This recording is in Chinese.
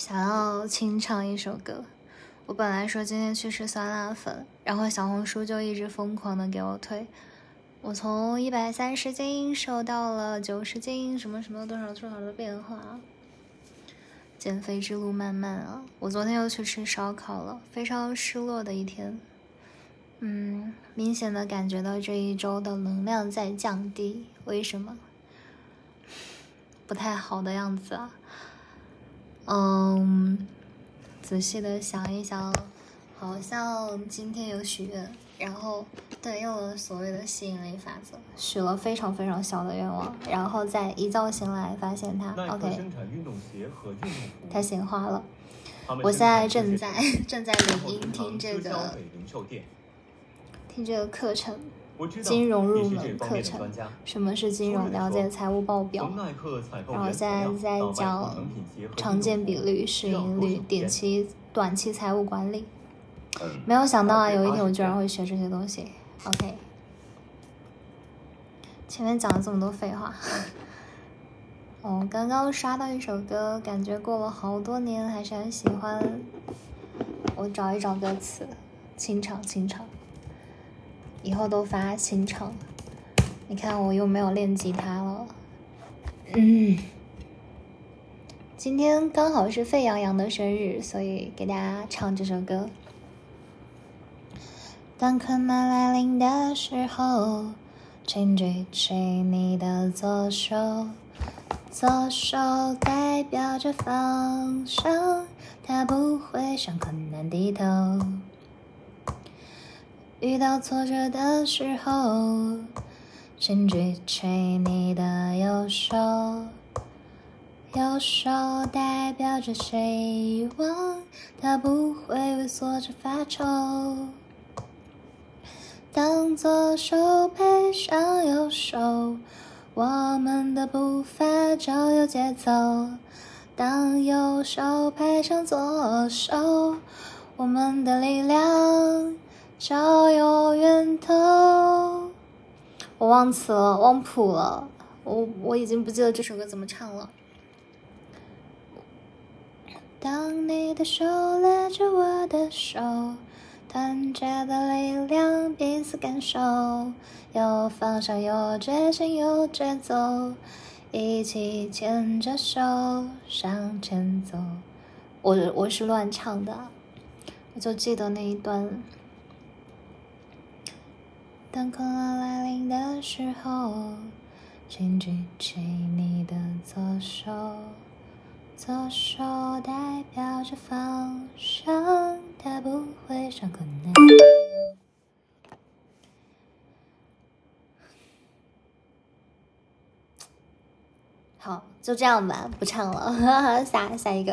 想要清唱一首歌。我本来说今天去吃酸辣粉，然后小红书就一直疯狂的给我推。我从一百三十斤瘦到了九十斤，什么什么多少多少的变化。减肥之路漫漫啊！我昨天又去吃烧烤了，非常失落的一天。嗯，明显的感觉到这一周的能量在降低，为什么？不太好的样子啊。嗯，仔细的想一想，好像今天有许愿，然后对用了所谓的吸引力法则，许了非常非常小的愿望，然后再一觉醒来发现它，OK，它显化了。我现在正在正在领音听这个听这个课程。金融入门课程，什么是金融？了解财务报表。然后现在在讲常见比率、市盈率、短期短期财务管理。没有想到啊，有一天我居然会学这些东西。OK，前面讲了这么多废话。哦，刚刚刷到一首歌，感觉过了好多年还是很喜欢。我找一找歌词，清唱清唱。以后都发新唱，你看我又没有练吉他了。嗯，今天刚好是沸羊羊的生日，所以给大家唱这首歌。当困难来临的时候，请举起你的左手，左手代表着方向，它不会向困难低头。遇到挫折的时候，请举起你的右手，右手代表着希望，它不会畏缩着发愁。当左手配上右手，我们的步伐就有节奏；当右手配上左手，我们的力量。找有源头，我忘词了，忘谱了，我我已经不记得这首歌怎么唱了。当你的手拉着我的手，团结的力量，彼此感受，有方向，有决心，有节奏，一起牵着手向前走。我我是乱唱的，我就记得那一段。当困难来临的时候，请举起你的左手，左手代表着方向，它不会伤困难。好，就这样吧，不唱了，下下一个。